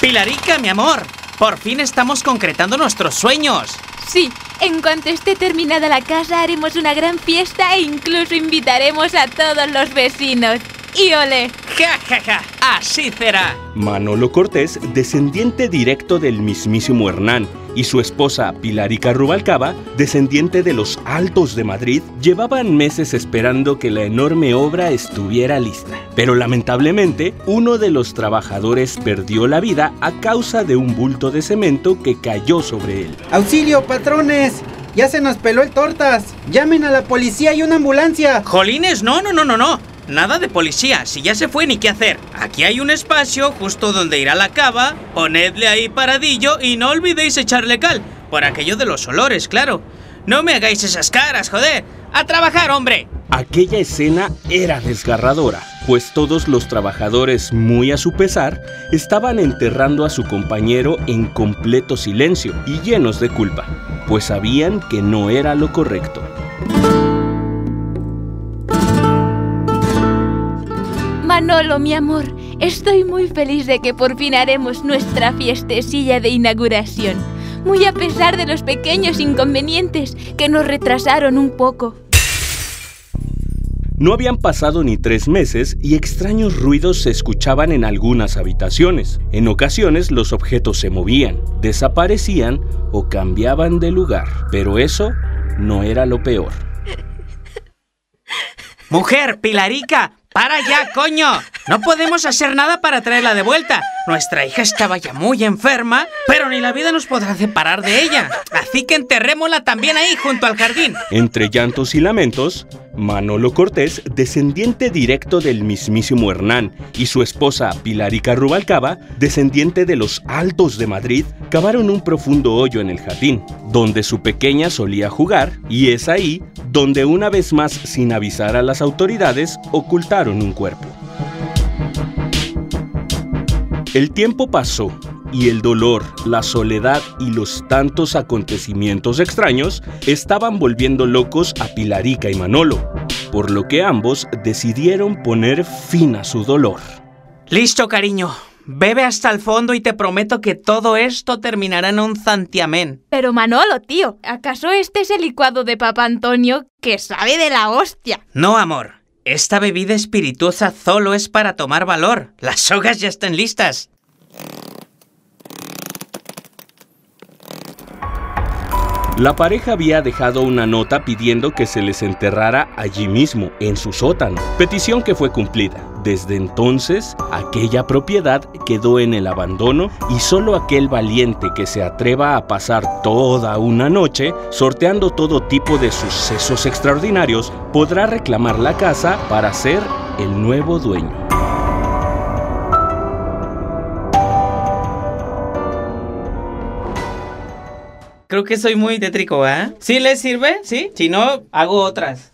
Pilarica, mi amor, por fin estamos concretando nuestros sueños. Sí, en cuanto esté terminada la casa haremos una gran fiesta e incluso invitaremos a todos los vecinos. ¡Y ole! ¡Ja, ja, ja! ¡Así será! Manolo Cortés, descendiente directo del mismísimo Hernán, y su esposa Pilarica Rubalcaba, descendiente de los Altos de Madrid, llevaban meses esperando que la enorme obra estuviera lista. Pero lamentablemente, uno de los trabajadores perdió la vida a causa de un bulto de cemento que cayó sobre él. ¡Auxilio, patrones! Ya se nos peló el tortas. Llamen a la policía y una ambulancia. Jolines, no, no, no, no, no. Nada de policía, si ya se fue ni qué hacer. Aquí hay un espacio justo donde irá la cava, ponedle ahí paradillo y no olvidéis echarle cal, por aquello de los olores, claro. No me hagáis esas caras, joder. ¡A trabajar, hombre! Aquella escena era desgarradora, pues todos los trabajadores, muy a su pesar, estaban enterrando a su compañero en completo silencio y llenos de culpa, pues sabían que no era lo correcto. Manolo, mi amor, estoy muy feliz de que por fin haremos nuestra fiestecilla de inauguración, muy a pesar de los pequeños inconvenientes que nos retrasaron un poco. No habían pasado ni tres meses y extraños ruidos se escuchaban en algunas habitaciones. En ocasiones los objetos se movían, desaparecían o cambiaban de lugar. Pero eso no era lo peor. Mujer, Pilarica, para ya, coño. No podemos hacer nada para traerla de vuelta. Nuestra hija estaba ya muy enferma, pero ni la vida nos podrá separar de ella. Así que enterrémosla también ahí, junto al jardín. Entre llantos y lamentos, Manolo Cortés, descendiente directo del mismísimo Hernán, y su esposa Pilarica Rubalcaba, descendiente de los Altos de Madrid, cavaron un profundo hoyo en el jardín, donde su pequeña solía jugar, y es ahí donde una vez más, sin avisar a las autoridades, ocultaron un cuerpo. El tiempo pasó y el dolor, la soledad y los tantos acontecimientos extraños estaban volviendo locos a Pilarica y Manolo, por lo que ambos decidieron poner fin a su dolor. Listo, cariño. Bebe hasta el fondo y te prometo que todo esto terminará en un santiamén. Pero Manolo, tío, ¿acaso este es el licuado de Papá Antonio que sabe de la hostia? No, amor. Esta bebida espirituosa solo es para tomar valor. Las sogas ya están listas. La pareja había dejado una nota pidiendo que se les enterrara allí mismo, en su sótano, petición que fue cumplida. Desde entonces, aquella propiedad quedó en el abandono y solo aquel valiente que se atreva a pasar toda una noche sorteando todo tipo de sucesos extraordinarios podrá reclamar la casa para ser el nuevo dueño. Creo que soy muy tétrico, ¿eh? ¿Sí les sirve? ¿Sí? Si no, hago otras.